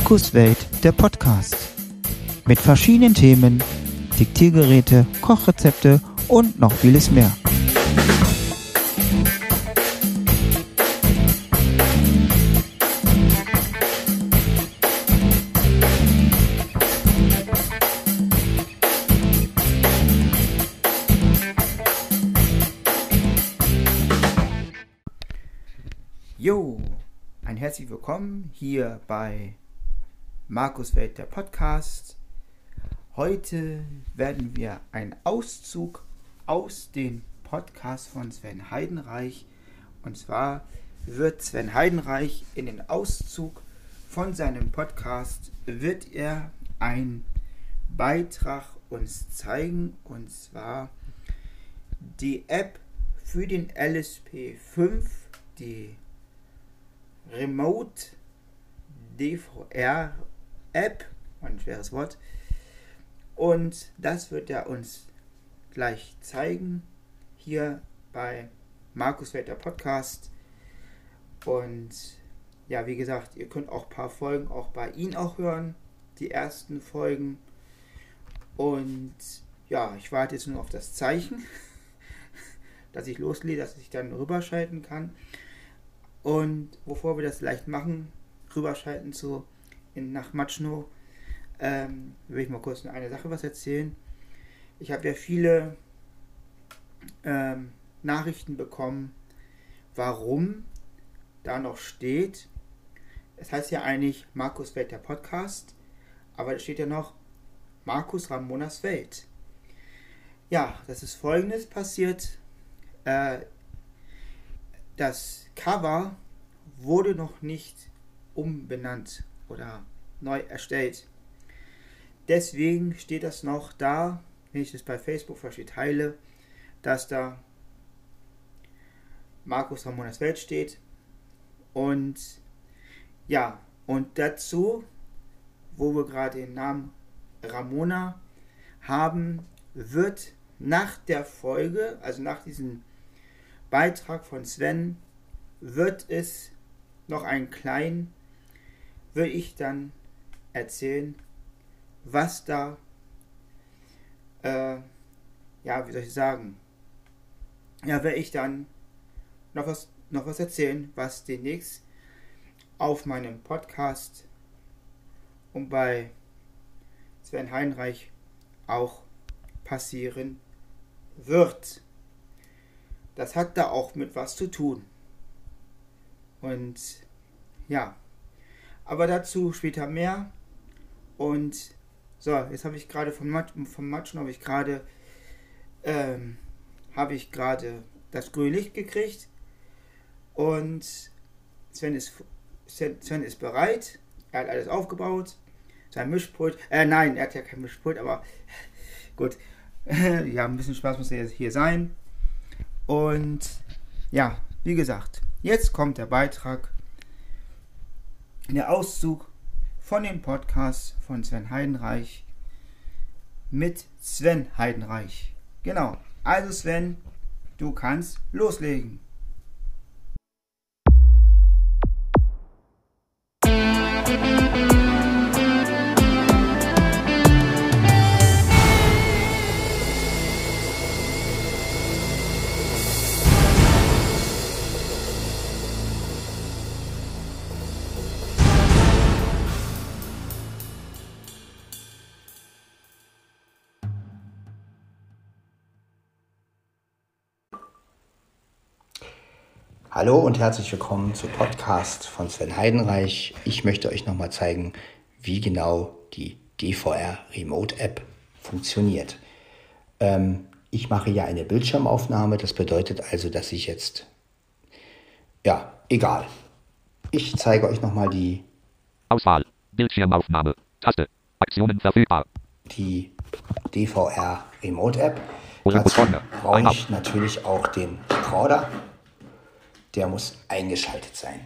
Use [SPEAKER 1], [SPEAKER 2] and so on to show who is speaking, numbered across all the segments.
[SPEAKER 1] Markus Welt, der Podcast. Mit verschiedenen Themen, Diktiergeräte, Kochrezepte und noch vieles mehr. Jo, ein herzlich willkommen hier bei Markus Welt der Podcast. Heute werden wir einen Auszug aus dem Podcast von Sven Heidenreich. Und zwar wird Sven Heidenreich in den Auszug von seinem Podcast wird er einen Beitrag uns zeigen und zwar die App für den LSP5, die Remote DVR App, ein schweres Wort. Und das wird er uns gleich zeigen hier bei Markus Welter Podcast. Und ja, wie gesagt, ihr könnt auch ein paar Folgen auch bei ihm auch hören, die ersten Folgen. Und ja, ich warte jetzt nur auf das Zeichen, dass ich loslege, dass ich dann rüberschalten kann. Und bevor wir das leicht machen, rüberschalten zu in, nach Matschno, ähm, will ich mal kurz eine Sache was erzählen. Ich habe ja viele ähm, Nachrichten bekommen, warum da noch steht. Es heißt ja eigentlich Markus Welt der Podcast, aber da steht ja noch Markus Ramonas Welt. Ja, das ist folgendes passiert. Äh, das Cover wurde noch nicht umbenannt oder neu erstellt. Deswegen steht das noch da, wenn ich das bei Facebook verstehe, teile, dass da Markus Ramonas Welt steht. Und ja, und dazu, wo wir gerade den Namen Ramona haben, wird nach der Folge, also nach diesem Beitrag von Sven, wird es noch einen kleinen will ich dann erzählen, was da, äh, ja, wie soll ich sagen, ja, werde ich dann noch was, noch was erzählen, was demnächst auf meinem Podcast und bei Sven Heinreich auch passieren wird. Das hat da auch mit was zu tun. Und ja. Aber dazu später mehr. Und so, jetzt habe ich gerade vom, Mat vom Matschen habe ich gerade ähm, habe ich gerade das grüne Licht gekriegt. Und Sven ist, Sven ist bereit. Er hat alles aufgebaut. Sein Mischpult. Äh, nein, er hat ja kein Mischpult, aber gut. ja, ein bisschen Spaß muss er hier sein. Und ja, wie gesagt, jetzt kommt der Beitrag der Auszug von dem Podcast von Sven Heidenreich mit Sven Heidenreich. Genau. Also Sven, du kannst loslegen.
[SPEAKER 2] Hallo und herzlich willkommen zu Podcast von Sven Heidenreich. Ich möchte euch nochmal zeigen, wie genau die DVR Remote App funktioniert. Ähm, ich mache ja eine Bildschirmaufnahme, das bedeutet also, dass ich jetzt, ja, egal. Ich zeige euch nochmal die
[SPEAKER 3] Auswahl, Bildschirmaufnahme, Taste, Aktionen verfügbar.
[SPEAKER 2] Die DVR Remote App. Dazu brauche ich natürlich auch den Recorder. Der muss eingeschaltet sein.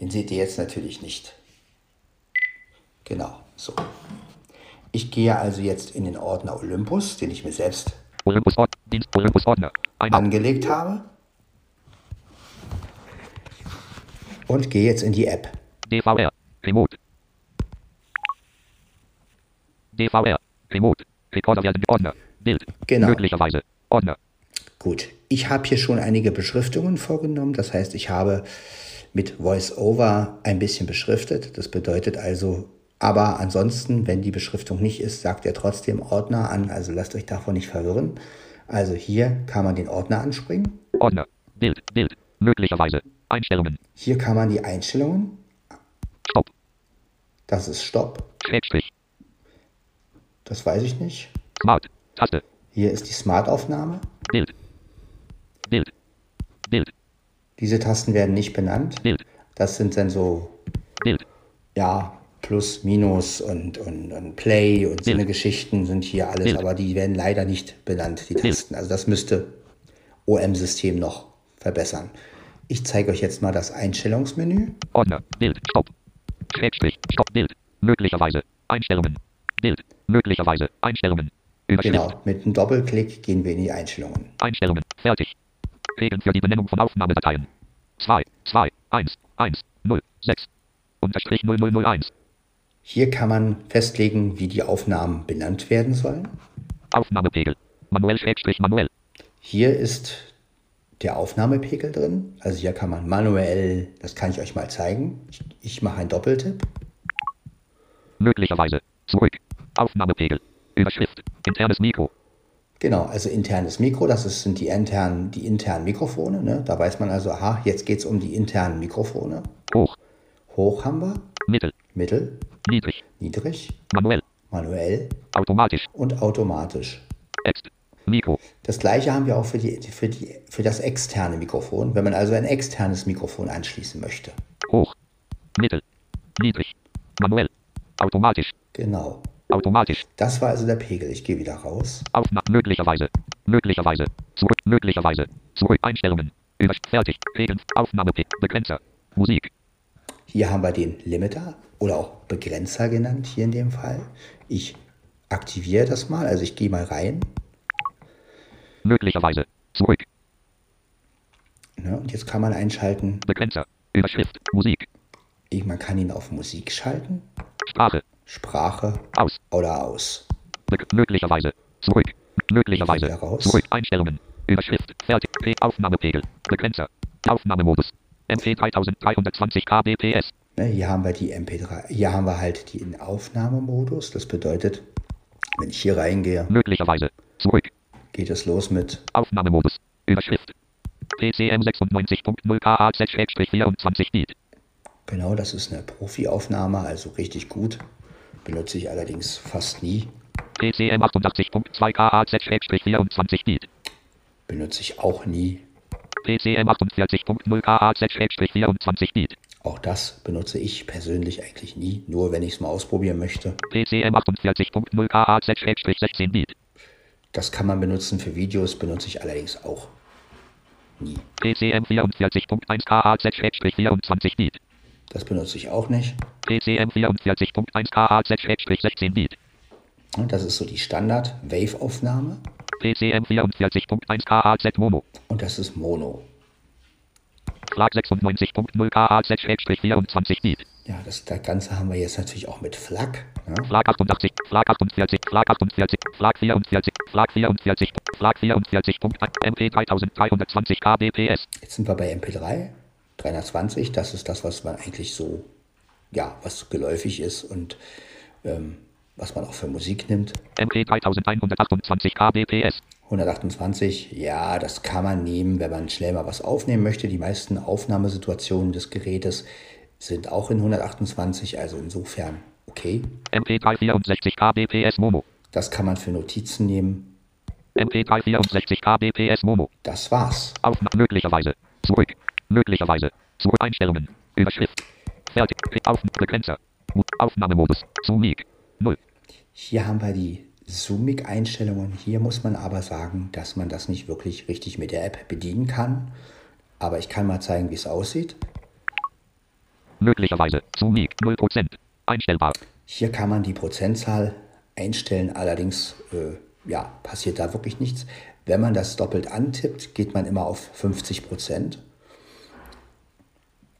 [SPEAKER 2] Den seht ihr jetzt natürlich nicht. Genau, so. Ich gehe also jetzt in den Ordner Olympus, den ich mir selbst
[SPEAKER 3] Olympus Ordner, Dienst Olympus Ordner.
[SPEAKER 2] Angelegt habe. Und gehe jetzt in die App.
[SPEAKER 3] DVR. Remote. DVR. Remote. Recorder werden Ordner. Bild.
[SPEAKER 2] Genau.
[SPEAKER 3] Möglicherweise. Ordner.
[SPEAKER 2] Gut, ich habe hier schon einige Beschriftungen vorgenommen. Das heißt, ich habe mit VoiceOver ein bisschen beschriftet. Das bedeutet also, aber ansonsten, wenn die Beschriftung nicht ist, sagt er trotzdem Ordner an. Also lasst euch davon nicht verwirren. Also hier kann man den Ordner anspringen.
[SPEAKER 3] Ordner. Bild. Bild. Möglicherweise. Einstellungen.
[SPEAKER 2] Hier kann man die Einstellungen.
[SPEAKER 3] Stopp.
[SPEAKER 2] Das ist Stopp.
[SPEAKER 3] Schrägstrich.
[SPEAKER 2] Das weiß ich nicht.
[SPEAKER 3] Smart. Taste.
[SPEAKER 2] Hier ist die Smart-Aufnahme.
[SPEAKER 3] Bild. Bild. Bild.
[SPEAKER 2] Diese Tasten werden nicht benannt.
[SPEAKER 3] Bild.
[SPEAKER 2] Das sind dann so,
[SPEAKER 3] Bild.
[SPEAKER 2] ja, Plus, Minus und, und, und Play und so eine Geschichten sind hier alles,
[SPEAKER 3] Bild.
[SPEAKER 2] aber die werden leider nicht benannt, die Tasten. Also das müsste OM-System noch verbessern. Ich zeige euch jetzt mal das Einstellungsmenü.
[SPEAKER 3] Ordner. Bild. Stopp. Schrägstrich. Stopp. Bild. Möglicherweise. Einstellungen. Bild. Möglicherweise. Einstellungen. Überschrift.
[SPEAKER 2] Genau, mit einem Doppelklick gehen wir in die Einstellungen.
[SPEAKER 3] Einstellungen. Fertig. Regeln für die Benennung von Aufnahmedateien. 2, 2, 1, 1, 0, 6. Unterstrich 0001.
[SPEAKER 2] Hier kann man festlegen, wie die Aufnahmen benannt werden sollen.
[SPEAKER 3] Aufnahmepegel. Manuell Schrägstrich manuell.
[SPEAKER 2] Hier ist der Aufnahmepegel drin. Also hier kann man manuell, das kann ich euch mal zeigen. Ich, ich mache einen Doppeltipp.
[SPEAKER 3] Möglicherweise. Zurück. Aufnahmepegel. Überschrift. Internes Mikro.
[SPEAKER 2] Genau, also internes Mikro, das ist, sind die internen, die internen Mikrofone. Ne? Da weiß man also, aha, jetzt geht es um die internen Mikrofone.
[SPEAKER 3] Hoch.
[SPEAKER 2] Hoch haben wir,
[SPEAKER 3] Mittel.
[SPEAKER 2] mittel,
[SPEAKER 3] Niedrig.
[SPEAKER 2] niedrig,
[SPEAKER 3] Manuell.
[SPEAKER 2] manuell
[SPEAKER 3] Automatisch.
[SPEAKER 2] und automatisch.
[SPEAKER 3] Ext. Mikro.
[SPEAKER 2] Das gleiche haben wir auch für, die, für, die, für das externe Mikrofon, wenn man also ein externes Mikrofon anschließen möchte.
[SPEAKER 3] Hoch. Mittel. Niedrig. Manuell. Automatisch.
[SPEAKER 2] Genau.
[SPEAKER 3] Automatisch.
[SPEAKER 2] Das war also der Pegel. Ich gehe wieder raus.
[SPEAKER 3] Aufnahme. Möglicherweise. Möglicherweise. Zurück. Möglicherweise. Zurück. Einstellungen. Über. Fertig. Regeln. Aufnahmepegel. Begrenzer. Musik.
[SPEAKER 2] Hier haben wir den Limiter oder auch Begrenzer genannt, hier in dem Fall. Ich aktiviere das mal, also ich gehe mal rein.
[SPEAKER 3] Möglicherweise. Zurück.
[SPEAKER 2] Ne, und jetzt kann man einschalten,
[SPEAKER 3] Begrenzer. Überschrift. Musik.
[SPEAKER 2] ich, man kann ihn auf Musik schalten,
[SPEAKER 3] Sprache.
[SPEAKER 2] Sprache
[SPEAKER 3] Aus.
[SPEAKER 2] oder aus.
[SPEAKER 3] Möglicherweise. Zurück. Möglicherweise.
[SPEAKER 2] Raus.
[SPEAKER 3] Zurück. Einstellungen. Überschrift. Fertig. P Aufnahmepegel. Begrenzer. Aufnahmemodus. MP 3320 kbps.
[SPEAKER 2] Hier haben wir die MP3, hier haben wir halt den Aufnahmemodus. Das bedeutet, wenn ich hier reingehe,
[SPEAKER 3] Möglicherweise. Zurück.
[SPEAKER 2] geht es los mit
[SPEAKER 3] Aufnahmemodus. Überschrift. PCM 96.0 KHZ-24 Beat.
[SPEAKER 2] Genau, das ist eine Profi-Aufnahme, also richtig gut. Benutze ich allerdings fast nie.
[SPEAKER 3] PCM 88.2 KHZ-24 Beat.
[SPEAKER 2] Benutze ich auch nie.
[SPEAKER 3] PCM 48.0 KHZ-24 Beat.
[SPEAKER 2] Auch das benutze ich persönlich eigentlich nie, nur wenn ich es mal ausprobieren möchte.
[SPEAKER 3] PCM 48.0 KHZ-16 Beat.
[SPEAKER 2] Das kann man benutzen für Videos, benutze ich allerdings auch nie.
[SPEAKER 3] PCM 44.1 KHZ-24 Beat.
[SPEAKER 2] Das benutze ich auch nicht.
[SPEAKER 3] PCM 44.1 KHZ-16 Beat.
[SPEAKER 2] Und das ist so die Standard-Wave-Aufnahme.
[SPEAKER 3] PCM 44.1 KHZ Mono.
[SPEAKER 2] Und das ist Mono.
[SPEAKER 3] FLAC 96.0 KHZ-24 Beat.
[SPEAKER 2] Ja, das, das Ganze haben wir jetzt natürlich auch mit FLAC. Ne?
[SPEAKER 3] FLAC 88, FLAC 48, FLAC 48, FLAC 44, FLAC 44, FLAC 44.1 MP 3320 kbps.
[SPEAKER 2] Jetzt sind wir bei MP3 320. Das ist das, was man eigentlich so, ja, was geläufig ist und ähm, was man auch für Musik nimmt.
[SPEAKER 3] MP 3128 kbps.
[SPEAKER 2] 128, ja, das kann man nehmen, wenn man schnell mal was aufnehmen möchte. Die meisten Aufnahmesituationen des Gerätes sind auch in 128, also insofern okay.
[SPEAKER 3] MP 364 kbps Mono.
[SPEAKER 2] Das kann man für Notizen nehmen.
[SPEAKER 3] MP 364 kbps Mono.
[SPEAKER 2] Das war's.
[SPEAKER 3] Aufnahme möglicherweise. Zurück. Möglicherweise. Zurück Einstellungen. Überschrift. Fertig. Auf Begrenzer. Aufnahmemodus. Zoomig. 0.
[SPEAKER 2] Hier haben wir die Zoomig-Einstellungen. Hier muss man aber sagen, dass man das nicht wirklich richtig mit der App bedienen kann. Aber ich kann mal zeigen, wie es aussieht.
[SPEAKER 3] Möglicherweise. Zoomig. 0%. Einstellbar.
[SPEAKER 2] Hier kann man die Prozentzahl einstellen, allerdings äh, ja, passiert da wirklich nichts. Wenn man das doppelt antippt, geht man immer auf 50 Prozent.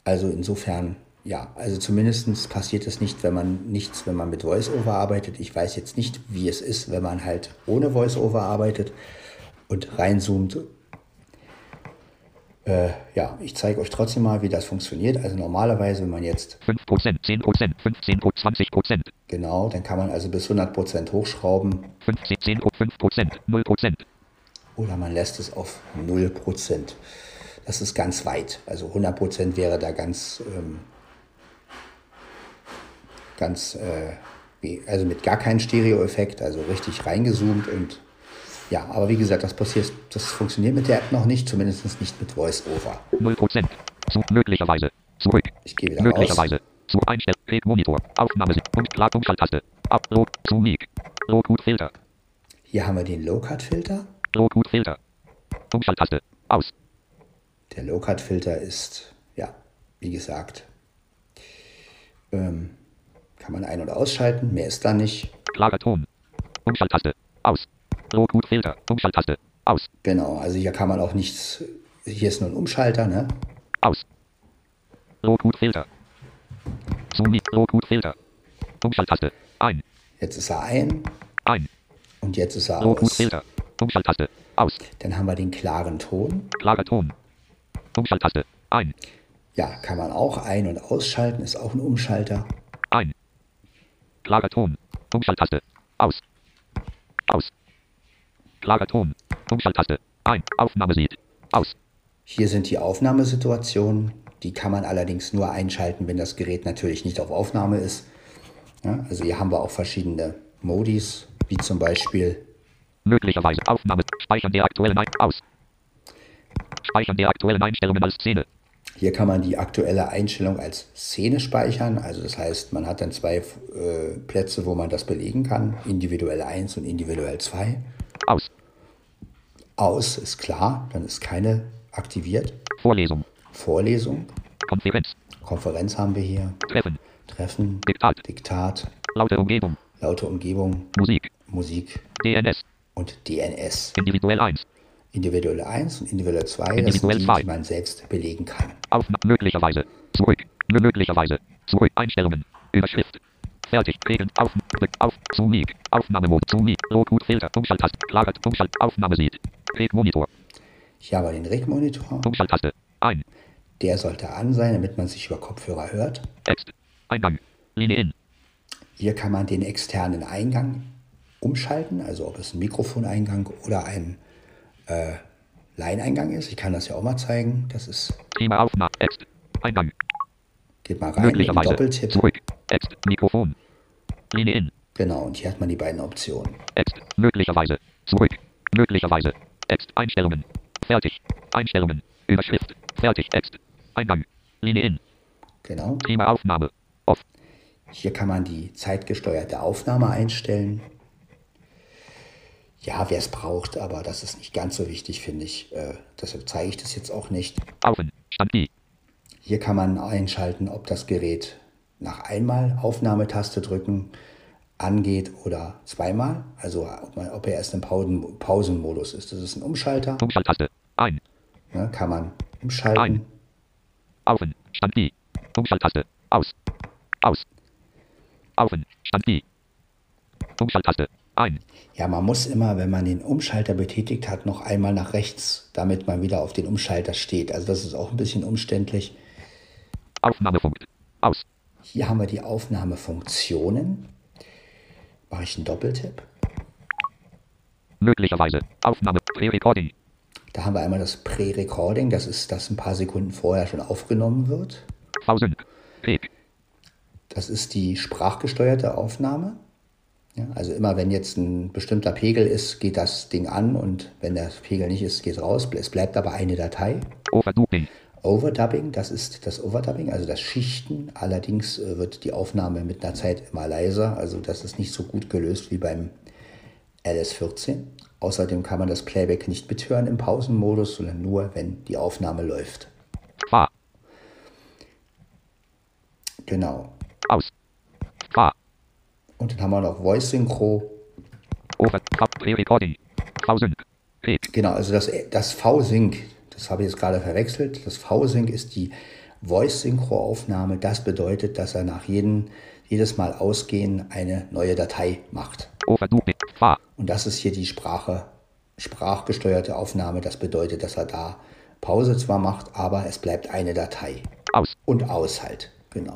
[SPEAKER 2] Also insofern ja, also zumindest passiert es nicht, wenn man nichts, wenn man mit VoiceOver arbeitet. Ich weiß jetzt nicht, wie es ist, wenn man halt ohne VoiceOver arbeitet und reinzoomt. Äh, ja, ich zeige euch trotzdem mal, wie das funktioniert. Also normalerweise, wenn man jetzt
[SPEAKER 3] 5%, 10%, 15%, 20%,
[SPEAKER 2] genau, dann kann man also bis 100% hochschrauben
[SPEAKER 3] 15, 10, 5%, 0%,
[SPEAKER 2] oder man lässt es auf 0%. Das ist ganz weit. Also 100% wäre da ganz, ähm, ganz, äh, also mit gar keinem Stereo-Effekt, also richtig reingezoomt und ja, aber wie gesagt, das passiert, das funktioniert mit der App noch nicht, zumindest nicht mit VoiceOver.
[SPEAKER 3] 0%. Zu, möglicherweise. Zurück.
[SPEAKER 2] Ich gehe wieder raus.
[SPEAKER 3] Möglicherweise. Zu Einstell. Red Monitor. Aufnahme. Und klar Umschalttaste. Rot. Zu Mic. Rotgut Filter.
[SPEAKER 2] Hier haben wir den Low-Cut-Filter.
[SPEAKER 3] Rotgut Filter. Umschalttaste. Aus.
[SPEAKER 2] Der Low-Cut-Filter ist, ja, wie gesagt, ähm, kann man ein- und ausschalten, mehr ist da nicht.
[SPEAKER 3] Klarer Ton. Umschalttaste. Aus. Rotgut Filter. Umschalttaste. Aus.
[SPEAKER 2] Genau, also hier kann man auch nichts, hier ist nur ein Umschalter, ne?
[SPEAKER 3] Aus. Rotgut Filter. Zu Mic. Rotgut Filter. Umschalttaste. Ein.
[SPEAKER 2] Jetzt ist er ein
[SPEAKER 3] Ein.
[SPEAKER 2] und jetzt ist er aus.
[SPEAKER 3] Filter. Umschalttaste. Aus.
[SPEAKER 2] Dann haben wir den klaren Ton.
[SPEAKER 3] Klarer Ton. Umschalttaste. Ein.
[SPEAKER 2] Ja, kann man auch ein- und ausschalten, ist auch ein Umschalter.
[SPEAKER 3] Ein. Klarer Ton. Umschalttaste. Aus. Aus. Klarer Ton. Umschalttaste. Ein. Aufnahmesied. Aus.
[SPEAKER 2] Hier sind die Aufnahmesituationen. Die kann man allerdings nur einschalten, wenn das Gerät natürlich nicht auf Aufnahme ist. Ja, also hier haben wir auch verschiedene Modis, wie zum Beispiel
[SPEAKER 3] Möglicherweise Aufnahme. Speichern der aktuellen Ein Aus. Speichern der aktuellen Einstellungen als Szene.
[SPEAKER 2] Hier kann man die aktuelle Einstellung als Szene speichern. Also das heißt, man hat dann zwei äh, Plätze, wo man das belegen kann. Individuell 1 und individuell 2.
[SPEAKER 3] Aus.
[SPEAKER 2] Aus ist klar, dann ist keine aktiviert.
[SPEAKER 3] Vorlesung.
[SPEAKER 2] Vorlesung,
[SPEAKER 3] Konferenz.
[SPEAKER 2] Konferenz haben wir hier.
[SPEAKER 3] Treffen.
[SPEAKER 2] Treffen,
[SPEAKER 3] Diktat.
[SPEAKER 2] Diktat,
[SPEAKER 3] Laute Umgebung.
[SPEAKER 2] laute Umgebung,
[SPEAKER 3] Musik.
[SPEAKER 2] Musik
[SPEAKER 3] DNS.
[SPEAKER 2] und DNS.
[SPEAKER 3] Individuell 1.
[SPEAKER 2] Individuelle 1 und individuelle 2, das sind die, die man selbst belegen kann.
[SPEAKER 3] Aufnahme. Möglicherweise. Zurück. Mö- Möglicherweise. Zurück. Einstellungen. Überschrift. Fertig. Regeln. Auf. Auf. Zu Mic. Aufnahmemodus. Zu Mic. Rotgut Filter. Umschalttaste. Klarer. Umschalt. Aufnahmesied. Red Monitor.
[SPEAKER 2] Hier haben wir den Regmonitor.
[SPEAKER 3] Umschalttaste. Ein.
[SPEAKER 2] Der sollte an sein, damit man sich über Kopfhörer hört.
[SPEAKER 3] Text. Eingang. Linie in.
[SPEAKER 2] Hier kann man den externen Eingang umschalten, also ob es ein Mikrofoneingang oder ein äh, Line-Eingang ist. Ich kann das ja auch mal zeigen. Das ist,
[SPEAKER 3] Thema Aufnahme. Text. Eingang.
[SPEAKER 2] geht mal rein,
[SPEAKER 3] Möglicherweise.
[SPEAKER 2] Doppeltipp.
[SPEAKER 3] Zurück. Text. Mikrofon. Linie in.
[SPEAKER 2] Genau, und hier hat man die beiden Optionen.
[SPEAKER 3] Text. Möglicherweise. Zurück. Möglicherweise. Text. Einstellungen. Fertig. Einstellungen. Überschrift. Fertig. Text. Eingang. Linie in.
[SPEAKER 2] Genau.
[SPEAKER 3] Thema Aufnahme. Off.
[SPEAKER 2] Hier kann man die zeitgesteuerte Aufnahme einstellen. Ja, wer es braucht, aber das ist nicht ganz so wichtig, finde ich. Äh, deshalb zeige ich das jetzt auch nicht.
[SPEAKER 3] Aufen. Stand I.
[SPEAKER 2] Hier kann man einschalten, ob das Gerät nach einmal Aufnahmetaste drücken angeht oder zweimal. Also ob, man, ob er erst im Pausen, Pausenmodus ist. Das ist ein Umschalter.
[SPEAKER 3] Umschalttaste. Ein.
[SPEAKER 2] Ne, kann man umschalten.
[SPEAKER 3] Ein. Aufen. Stand I. Umschalttaste. Aus. Aus. Aufen. Stand I. Umschalttaste. Ein.
[SPEAKER 2] Ja, man muss immer, wenn man den Umschalter betätigt hat, noch einmal nach rechts, damit man wieder auf den Umschalter steht. Also das ist auch ein bisschen umständlich.
[SPEAKER 3] Aufnahmepunkt. Aus.
[SPEAKER 2] Hier haben wir die Aufnahmefunktionen. Mache ich einen Doppeltipp.
[SPEAKER 3] Möglicherweise. Aufnahme. Pre-Recording.
[SPEAKER 2] Da haben wir einmal das Pre-Recording, das ist, das ein paar Sekunden vorher schon aufgenommen wird.
[SPEAKER 3] Reg.
[SPEAKER 2] Das ist die sprachgesteuerte Aufnahme. Ja, also immer wenn jetzt ein bestimmter Pegel ist, geht das Ding an und wenn der Pegel nicht ist, geht es raus. Es bleibt aber eine Datei.
[SPEAKER 3] Overdubbing.
[SPEAKER 2] Overdubbing, das ist das Overdubbing, also das Schichten. Allerdings äh, wird die Aufnahme mit einer Zeit immer leiser. Also das ist nicht so gut gelöst wie beim LS14. Außerdem kann man das Playback nicht mithören im Pausenmodus, sondern nur, wenn die Aufnahme läuft.
[SPEAKER 3] Fahr.
[SPEAKER 2] Genau.
[SPEAKER 3] Aus. Fahr.
[SPEAKER 2] Und dann haben wir noch Voice Synchro. Genau, also das, das V-Sync, das habe ich jetzt gerade verwechselt. Das V-Sync ist die Voice-Synchro-Aufnahme. Das bedeutet, dass er nach jedem, jedes Mal ausgehen eine neue Datei macht. Und das ist hier die Sprache, sprachgesteuerte Aufnahme. Das bedeutet, dass er da Pause zwar macht, aber es bleibt eine Datei.
[SPEAKER 3] Aus.
[SPEAKER 2] Und aus halt. Genau.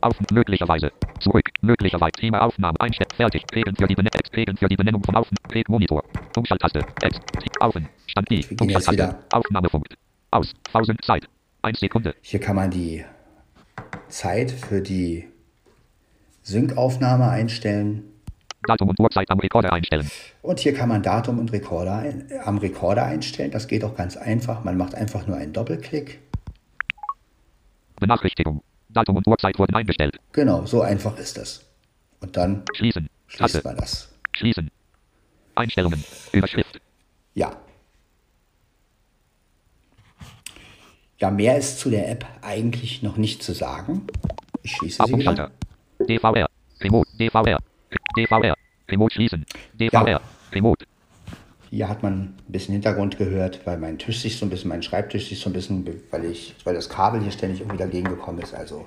[SPEAKER 3] Auf möglicherweise. Zurück. Möglicherweise. Thema Aufnahme. Einstellen. Fertig. Regeln für die Benennung. Regeln für die Benennung von Aufnahme. Monitor. Umschalttaste. Ex. Aufen. Stand I. Umschalttaste. Aufnahmepunkt. Aus. Pausen. Zeit. 1 Sekunde.
[SPEAKER 2] Hier kann man die Zeit für die Sync-Aufnahme einstellen.
[SPEAKER 3] Datum und Uhrzeit am Rekorder einstellen.
[SPEAKER 2] Und hier kann man Datum und Rekorder am Rekorder einstellen. Das geht auch ganz einfach. Man macht einfach nur einen Doppelklick.
[SPEAKER 3] Benachrichtigung. Datum und Uhrzeit wurden eingestellt.
[SPEAKER 2] Genau, so einfach ist das. Und dann
[SPEAKER 3] schließen.
[SPEAKER 2] schließt Taste. man das.
[SPEAKER 3] Schließen. Einstellungen. Überschrift.
[SPEAKER 2] Ja. Ja, mehr ist zu der App eigentlich noch nicht zu sagen. Ich schließe sie wieder.
[SPEAKER 3] DVR. Remote. DVR. DVR. Remote schließen. DVR. Ja. Remote.
[SPEAKER 2] Hier hat man ein bisschen Hintergrund gehört, weil mein Tisch sich so ein bisschen, mein Schreibtisch sich so ein bisschen, weil ich, weil das Kabel hier ständig irgendwie dagegen gekommen ist. Also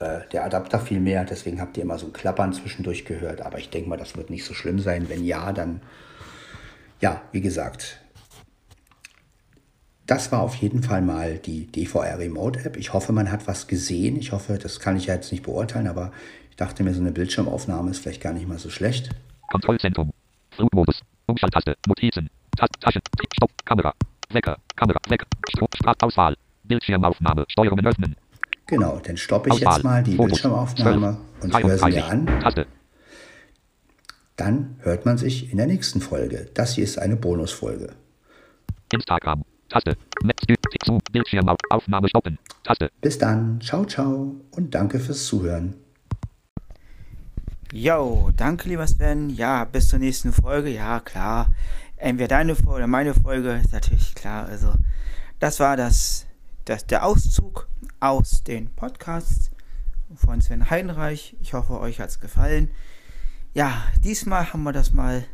[SPEAKER 2] äh, der Adapter viel mehr, deswegen habt ihr immer so ein Klappern zwischendurch gehört. Aber ich denke mal, das wird nicht so schlimm sein. Wenn ja, dann ja, wie gesagt, das war auf jeden Fall mal die DVR Remote App. Ich hoffe, man hat was gesehen. Ich hoffe, das kann ich ja jetzt nicht beurteilen, aber ich dachte mir, so eine Bildschirmaufnahme ist vielleicht gar nicht mal so schlecht.
[SPEAKER 3] Kontrollzentrum. Flugmodus. Umschalttaste. Notizen. Taschen. Stopp. Kamera. Wecker. Kamera. Wecker. Sprachauswahl. Bildschirmaufnahme. Steuerungen öffnen.
[SPEAKER 2] Genau, dann stoppe ich Auswahl. jetzt mal die Fotos. Bildschirmaufnahme 12. und höre sie mir an. Taste. Dann hört man sich in der nächsten Folge. Das hier ist eine Bonusfolge.
[SPEAKER 3] Instagram. Taste. Bildschirmaufnahme stoppen. Taste.
[SPEAKER 2] Bis dann. Ciao, ciao und danke fürs Zuhören.
[SPEAKER 1] Jo, danke lieber Sven. Ja, bis zur nächsten Folge. Ja, klar. Entweder deine Folge oder meine Folge, ist natürlich klar. Also, das war das, das der Auszug aus den Podcasts von Sven Heinreich. Ich hoffe, euch hat es gefallen. Ja, diesmal haben wir das mal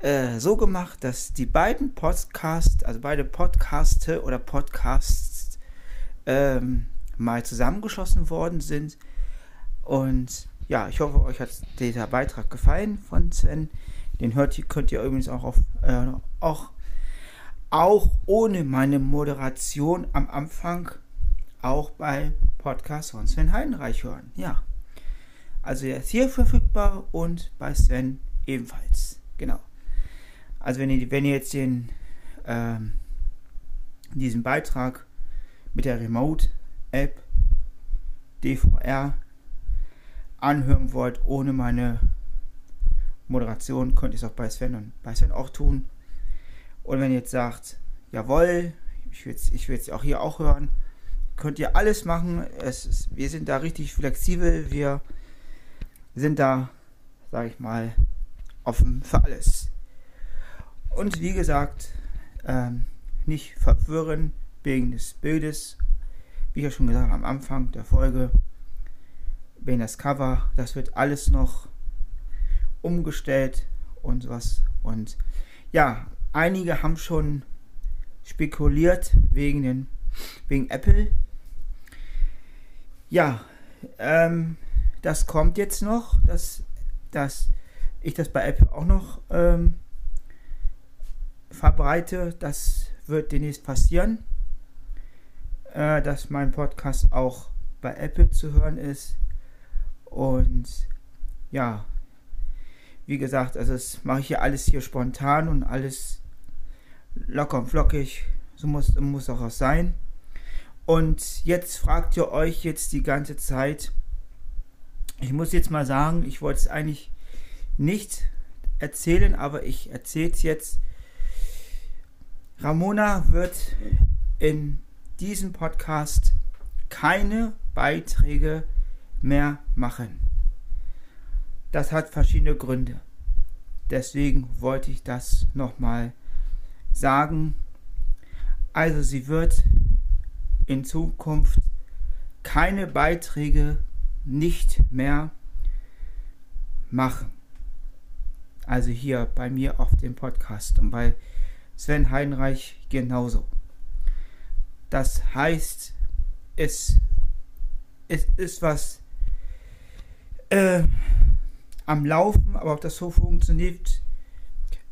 [SPEAKER 1] äh, so gemacht, dass die beiden Podcasts, also beide Podcaste oder Podcasts ähm, mal zusammengeschlossen worden sind. Und ja, ich hoffe, euch hat dieser Beitrag gefallen von Sven. Den hört könnt ihr übrigens auch auf äh, auch, auch ohne meine Moderation am Anfang auch bei Podcast von Sven Heidenreich hören. Ja. Also er ist hier verfügbar und bei Sven ebenfalls. Genau. Also wenn ihr, wenn ihr jetzt den, ähm, diesen Beitrag mit der Remote-App DVR anhören wollt, ohne meine Moderation, könnt ihr es auch bei Sven und bei Sven auch tun. Und wenn ihr jetzt sagt, jawohl, ich will es ich auch hier auch hören, könnt ihr alles machen. Es ist, wir sind da richtig flexibel. Wir sind da, sage ich mal, offen für alles. Und wie gesagt, ähm, nicht verwirren wegen des Bildes. Wie ich ja schon gesagt habe am Anfang der Folge, wegen das Cover, das wird alles noch umgestellt und was. Und ja, einige haben schon spekuliert wegen den wegen Apple. Ja, ähm, das kommt jetzt noch, dass, dass ich das bei Apple auch noch ähm, verbreite. Das wird demnächst passieren, äh, dass mein Podcast auch bei Apple zu hören ist. Und ja, wie gesagt, also das mache ich hier alles hier spontan und alles locker und flockig. So muss, muss auch sein. Und jetzt fragt ihr euch jetzt die ganze Zeit, ich muss jetzt mal sagen, ich wollte es eigentlich nicht erzählen, aber ich erzähle es jetzt. Ramona wird in diesem Podcast keine Beiträge mehr machen. Das hat verschiedene Gründe. Deswegen wollte ich das nochmal sagen. Also sie wird in Zukunft keine Beiträge nicht mehr machen. Also hier bei mir auf dem Podcast und bei Sven Heinreich genauso. Das heißt, es, es ist was äh, am Laufen, aber ob das so funktioniert,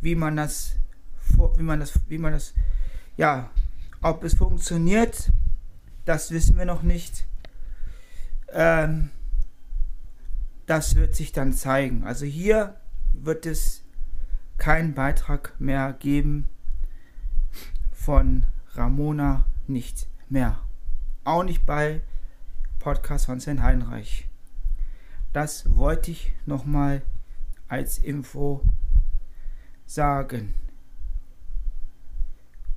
[SPEAKER 1] wie man das, wie man das, wie man das, ja, ob es funktioniert, das wissen wir noch nicht. Ähm, das wird sich dann zeigen. Also hier wird es keinen Beitrag mehr geben von Ramona nicht mehr. Auch nicht bei Podcast von Sven Heinreich. Das wollte ich nochmal als Info sagen.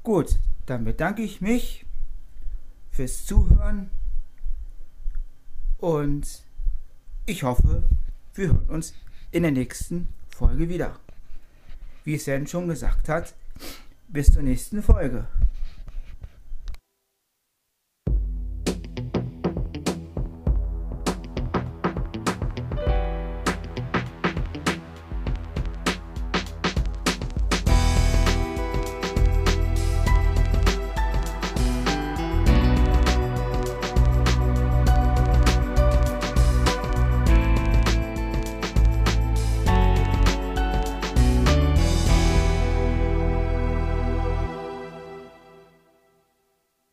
[SPEAKER 1] Gut, dann bedanke ich mich fürs Zuhören und ich hoffe, wir hören uns in der nächsten Folge wieder. Wie Sven schon gesagt hat, bis zur nächsten Folge.